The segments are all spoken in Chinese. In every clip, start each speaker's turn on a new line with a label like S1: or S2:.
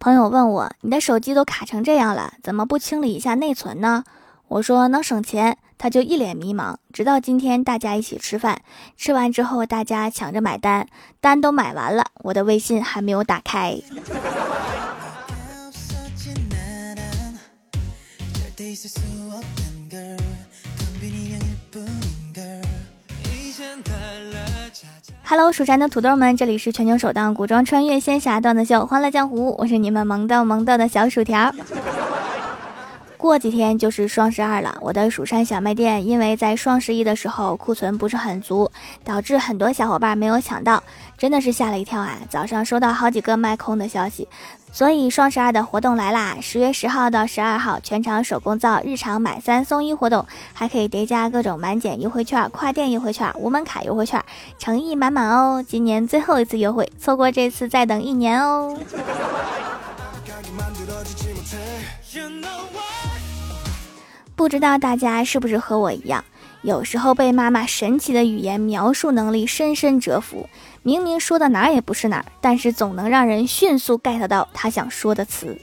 S1: 朋友问我：“你的手机都卡成这样了，怎么不清理一下内存呢？”我说：“能省钱。”他就一脸迷茫。直到今天，大家一起吃饭，吃完之后大家抢着买单，单都买完了，我的微信还没有打开。Hello，蜀山的土豆们，这里是全球首档古装穿越仙侠段子秀《欢乐江湖》，我是你们萌逗萌逗的小薯条。过几天就是双十二了，我的蜀山小卖店因为在双十一的时候库存不是很足，导致很多小伙伴没有抢到，真的是吓了一跳啊！早上收到好几个卖空的消息。所以双十二的活动来啦！十月十号到十二号，全场手工皂日常买三送一活动，还可以叠加各种满减优惠券、跨店优惠券、无门槛优惠券，诚意满满哦！今年最后一次优惠，错过这次再等一年哦。不知道大家是不是和我一样，有时候被妈妈神奇的语言描述能力深深折服。明明说的哪儿也不是哪儿，但是总能让人迅速 get 到他想说的词。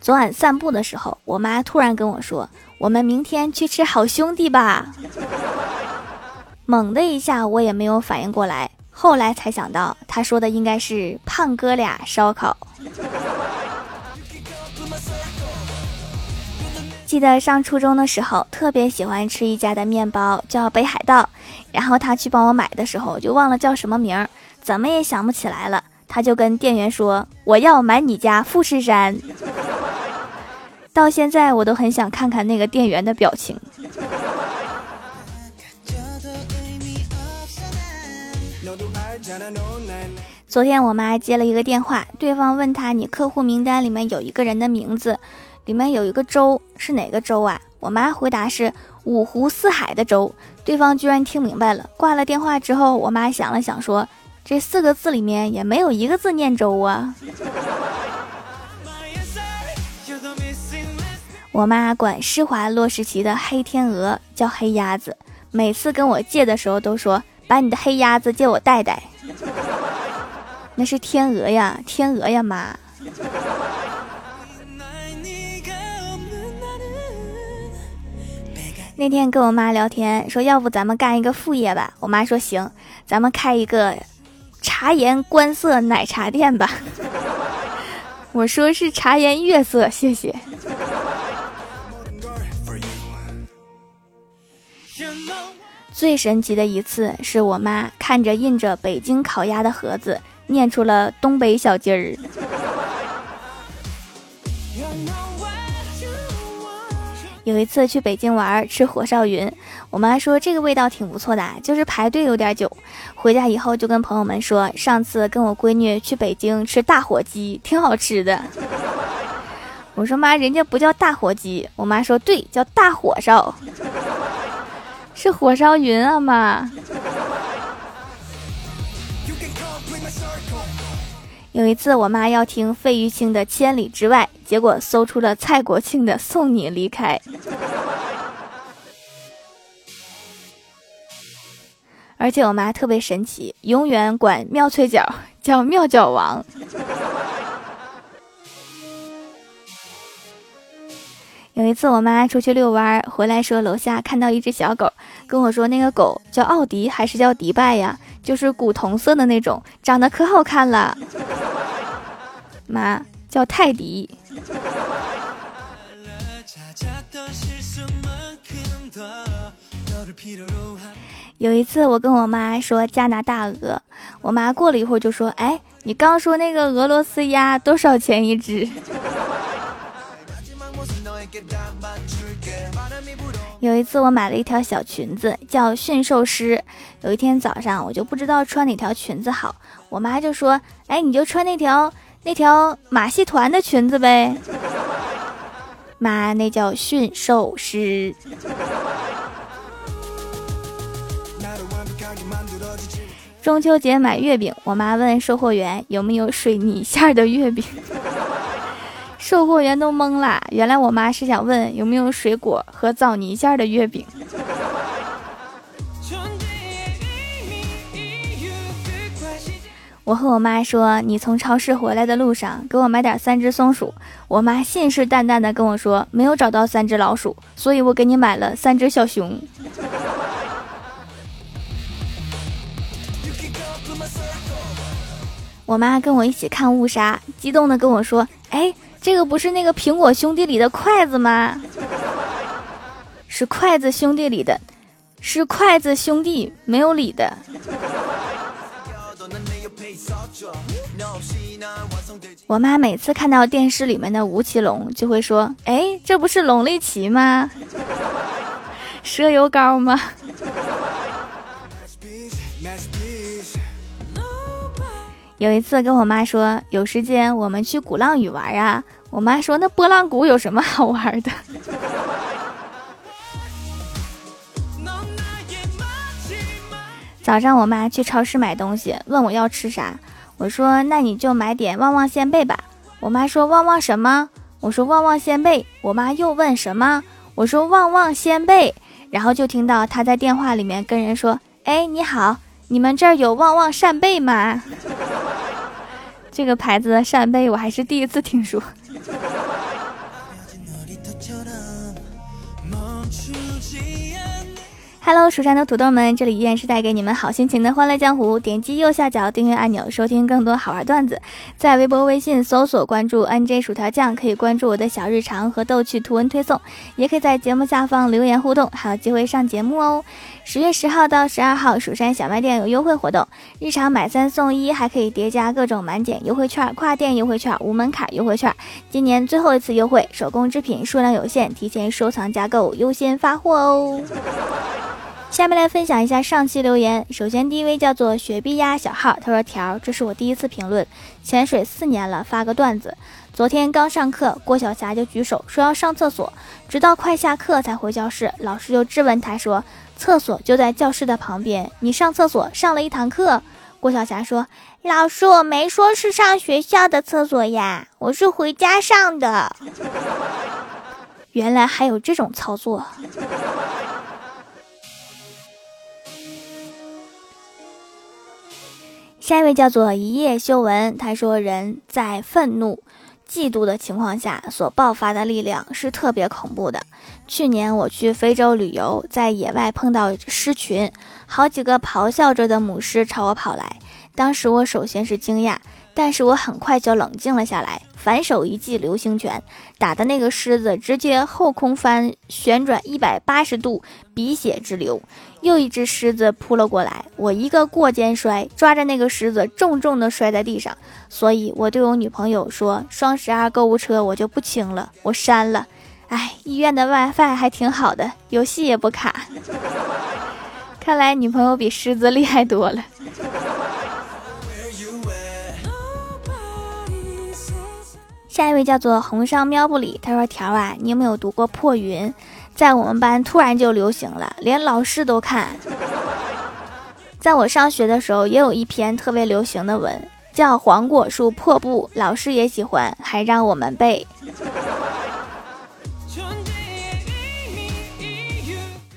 S1: 昨晚散步的时候，我妈突然跟我说：“我们明天去吃好兄弟吧。”猛的一下，我也没有反应过来，后来才想到，他说的应该是胖哥俩烧烤。记得上初中的时候，特别喜欢吃一家的面包，叫北海道。然后他去帮我买的时候，就忘了叫什么名儿，怎么也想不起来了。他就跟店员说：“我要买你家富士山。”到现在我都很想看看那个店员的表情。昨天我妈接了一个电话，对方问他：“你客户名单里面有一个人的名字。”里面有一个州，是哪个州啊？我妈回答是五湖四海的州。对方居然听明白了。挂了电话之后，我妈想了想说：“这四个字里面也没有一个字念州啊。”我妈管施华洛世奇的黑天鹅叫黑鸭子，每次跟我借的时候都说：“把你的黑鸭子借我带带。”那是天鹅呀，天鹅呀，妈。那天跟我妈聊天，说要不咱们干一个副业吧。我妈说行，咱们开一个茶颜观色奶茶店吧。我说是茶颜悦色，谢谢。最神奇的一次是我妈看着印着北京烤鸭的盒子，念出了东北小鸡儿。有一次去北京玩，吃火烧云，我妈说这个味道挺不错的，就是排队有点久。回家以后就跟朋友们说，上次跟我闺女去北京吃大火鸡，挺好吃的。我说妈，人家不叫大火鸡。我妈说对，叫大火烧，是火烧云啊妈。有一次，我妈要听费玉清的《千里之外》，结果搜出了蔡国庆的《送你离开》。而且我妈特别神奇，永远管妙脆角叫妙角王。有一次，我妈出去遛弯，回来说楼下看到一只小狗，跟我说那个狗叫奥迪还是叫迪拜呀？就是古铜色的那种，长得可好看了。妈叫泰迪。有一次，我跟我妈说加拿大鹅，我妈过了一会儿就说：“哎，你刚说那个俄罗斯鸭多少钱一只？”有一次，我买了一条小裙子，叫驯兽师。有一天早上，我就不知道穿哪条裙子好，我妈就说：“哎，你就穿那条。”那条马戏团的裙子呗，妈，那叫驯兽师。中秋节买月饼，我妈问售货员有没有水泥馅的月饼，售货员都懵了，原来我妈是想问有没有水果和枣泥馅的月饼。我和我妈说：“你从超市回来的路上给我买点三只松鼠。”我妈信誓旦旦地跟我说：“没有找到三只老鼠，所以我给你买了三只小熊。”我妈跟我一起看误杀，激动地跟我说：“哎，这个不是那个苹果兄弟里的筷子吗？是筷子兄弟里的，是筷子兄弟没有理的。”我妈每次看到电视里面的吴奇隆，就会说：“哎，这不是龙力奇吗？蛇油膏吗？”有一次跟我妈说，有时间我们去鼓浪屿玩啊。我妈说：“那波浪鼓有什么好玩的？”早上我妈去超市买东西，问我要吃啥。我说那你就买点旺旺仙贝吧。我妈说旺旺什么？我说旺旺仙贝。我妈又问什么？我说旺旺仙贝。然后就听到她在电话里面跟人说：“哎，你好，你们这儿有旺旺扇贝吗？” 这个牌子的扇贝我还是第一次听说。Hello，蜀山的土豆们，这里依然是带给你们好心情的欢乐江湖。点击右下角订阅按钮，收听更多好玩段子。在微博、微信搜索关注 NJ 薯条酱，可以关注我的小日常和逗趣图文推送，也可以在节目下方留言互动，还有机会上节目哦。十月十号到十二号，蜀山小卖店有优惠活动，日常买三送一，还可以叠加各种满减优惠券、跨店优惠券、无门槛优惠券。今年最后一次优惠，手工制品数量有限，提前收藏加购优先发货哦。下面来分享一下上期留言。首先，第一位叫做雪碧鸭小号，他说：“条，这是我第一次评论，潜水四年了，发个段子。昨天刚上课，郭晓霞就举手说要上厕所，直到快下课才回教室。老师就质问他说：‘厕所就在教室的旁边，你上厕所上了一堂课。’郭晓霞说：‘老师，我没说是上学校的厕所呀，我是回家上的。’原来还有这种操作。”下一位叫做一叶修文，他说：“人在愤怒、嫉妒的情况下所爆发的力量是特别恐怖的。去年我去非洲旅游，在野外碰到狮群，好几个咆哮着的母狮朝我跑来。当时我首先是惊讶，但是我很快就冷静了下来，反手一记流星拳，打的那个狮子直接后空翻，旋转一百八十度，鼻血直流。”又一只狮子扑了过来，我一个过肩摔，抓着那个狮子重重的摔在地上。所以我对我女朋友说：“双十二购物车我就不清了，我删了。”哎，医院的 WiFi 还挺好的，游戏也不卡。看来女朋友比狮子厉害多了。下一位叫做红烧喵不理，他说：“条啊，你有没有读过破云？”在我们班突然就流行了，连老师都看。在我上学的时候，也有一篇特别流行的文，叫《黄果树破布》，老师也喜欢，还让我们背。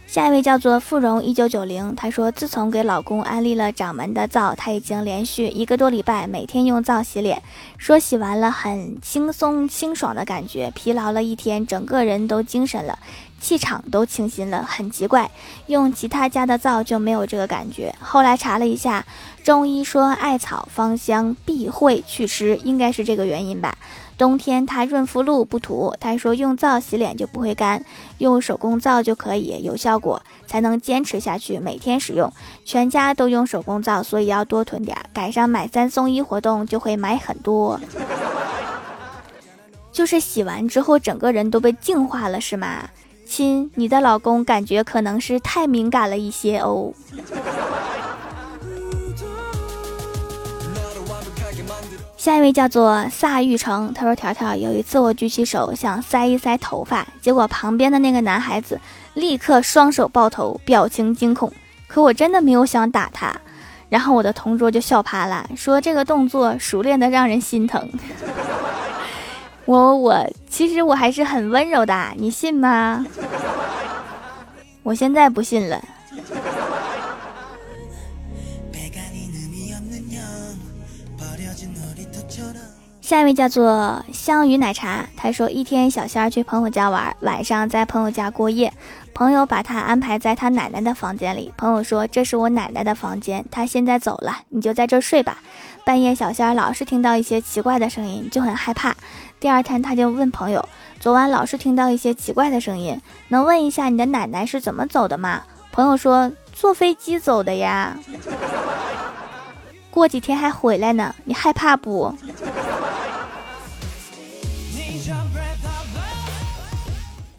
S1: 下一位叫做芙蓉一九九零，她说自从给老公安利了掌门的皂，她已经连续一个多礼拜每天用皂洗脸，说洗完了很轻松清爽的感觉，疲劳了一天，整个人都精神了。气场都清新了，很奇怪，用其他家的皂就没有这个感觉。后来查了一下，中医说艾草芳香，必会祛湿，应该是这个原因吧。冬天他润肤露不涂，他说用皂洗脸就不会干，用手工皂就可以有效果，才能坚持下去，每天使用。全家都用手工皂，所以要多囤点，赶上买三送一活动就会买很多。就是洗完之后，整个人都被净化了，是吗？亲，你的老公感觉可能是太敏感了一些哦。下一位叫做萨玉成，他说：“条条，有一次我举起手想塞一塞头发，结果旁边的那个男孩子立刻双手抱头，表情惊恐。可我真的没有想打他，然后我的同桌就笑趴了，说这个动作熟练的让人心疼。”我我我其实我还是很温柔的你信吗？我现在不信了。下一位叫做香芋奶茶他说一天小仙儿去朋友家玩儿晚上在朋友家过夜。朋友把他安排在他奶奶的房间里。朋友说这是我奶奶的房间，他现在走了，你就在这睡吧。半夜小仙儿老是听到一些奇怪的声音，就很害怕。第二天他就问朋友，昨晚老是听到一些奇怪的声音，能问一下你的奶奶是怎么走的吗？朋友说坐飞机走的呀，过几天还回来呢，你害怕不？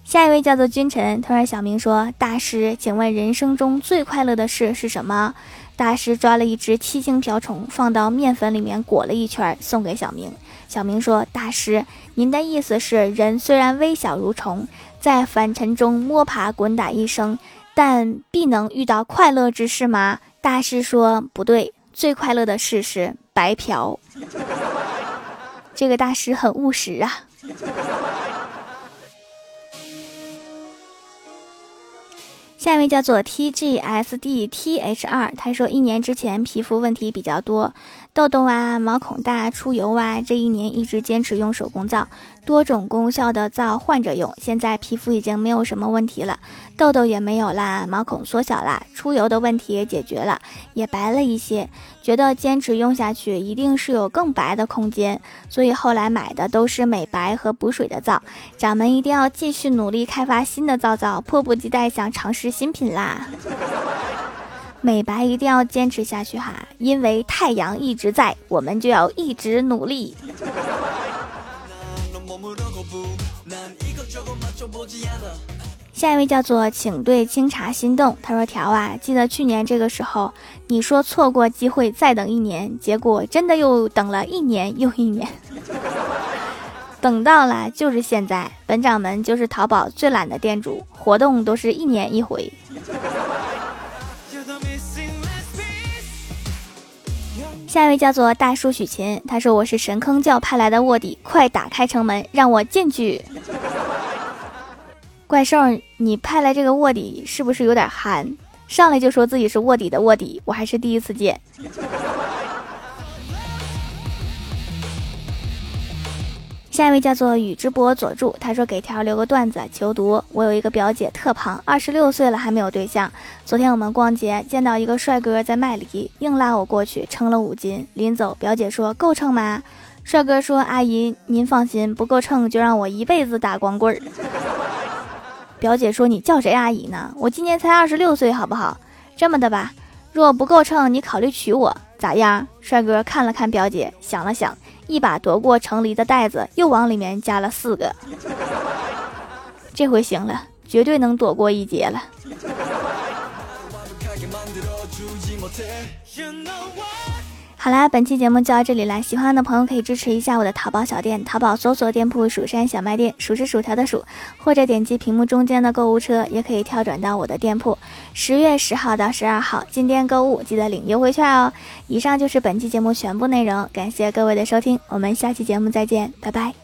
S1: 下一位叫做君臣，突然：“小明说，大师，请问人生中最快乐的事是什么？”大师抓了一只七星瓢虫，放到面粉里面裹了一圈，送给小明。小明说：“大师，您的意思是，人虽然微小如虫，在凡尘中摸爬滚打一生，但必能遇到快乐之事吗？”大师说：“不对，最快乐的事是白嫖。”这个大师很务实啊。下一位叫做 T G S D T H 二，他说一年之前皮肤问题比较多，痘痘啊、毛孔大、出油啊，这一年一直坚持用手工皂，多种功效的皂换着用，现在皮肤已经没有什么问题了，痘痘也没有啦，毛孔缩小啦，出油的问题也解决了，也白了一些，觉得坚持用下去一定是有更白的空间，所以后来买的都是美白和补水的皂，掌门一定要继续努力开发新的皂皂，迫不及待想尝试。新品啦，美白一定要坚持下去哈，因为太阳一直在，我们就要一直努力。下一位叫做请对清茶心动，他说条啊，记得去年这个时候，你说错过机会再等一年，结果真的又等了一年又一年。等到了，就是现在。本掌门就是淘宝最懒的店主，活动都是一年一回。下一位叫做大叔许琴，他说我是神坑教派来的卧底，快打开城门，让我进去。怪兽，你派来这个卧底是不是有点憨？上来就说自己是卧底的卧底，我还是第一次见。下一位叫做宇智波佐助，他说给条留个段子求读。我有一个表姐特胖，二十六岁了还没有对象。昨天我们逛街见到一个帅哥在卖梨，硬拉我过去称了五斤。临走，表姐说够称吗？帅哥说阿姨您放心，不够称就让我一辈子打光棍儿。表姐说你叫谁阿姨呢？我今年才二十六岁好不好？这么的吧，若不够称，你考虑娶我咋样？帅哥看了看表姐，想了想。一把夺过程梨的袋子，又往里面加了四个。这回行了，绝对能躲过一劫了。好啦，本期节目就到这里啦！喜欢的朋友可以支持一下我的淘宝小店，淘宝搜索店铺“蜀山小卖店”，数是薯条的数，或者点击屏幕中间的购物车，也可以跳转到我的店铺。十月十号到十二号进店购物，记得领优惠券哦！以上就是本期节目全部内容，感谢各位的收听，我们下期节目再见，拜拜。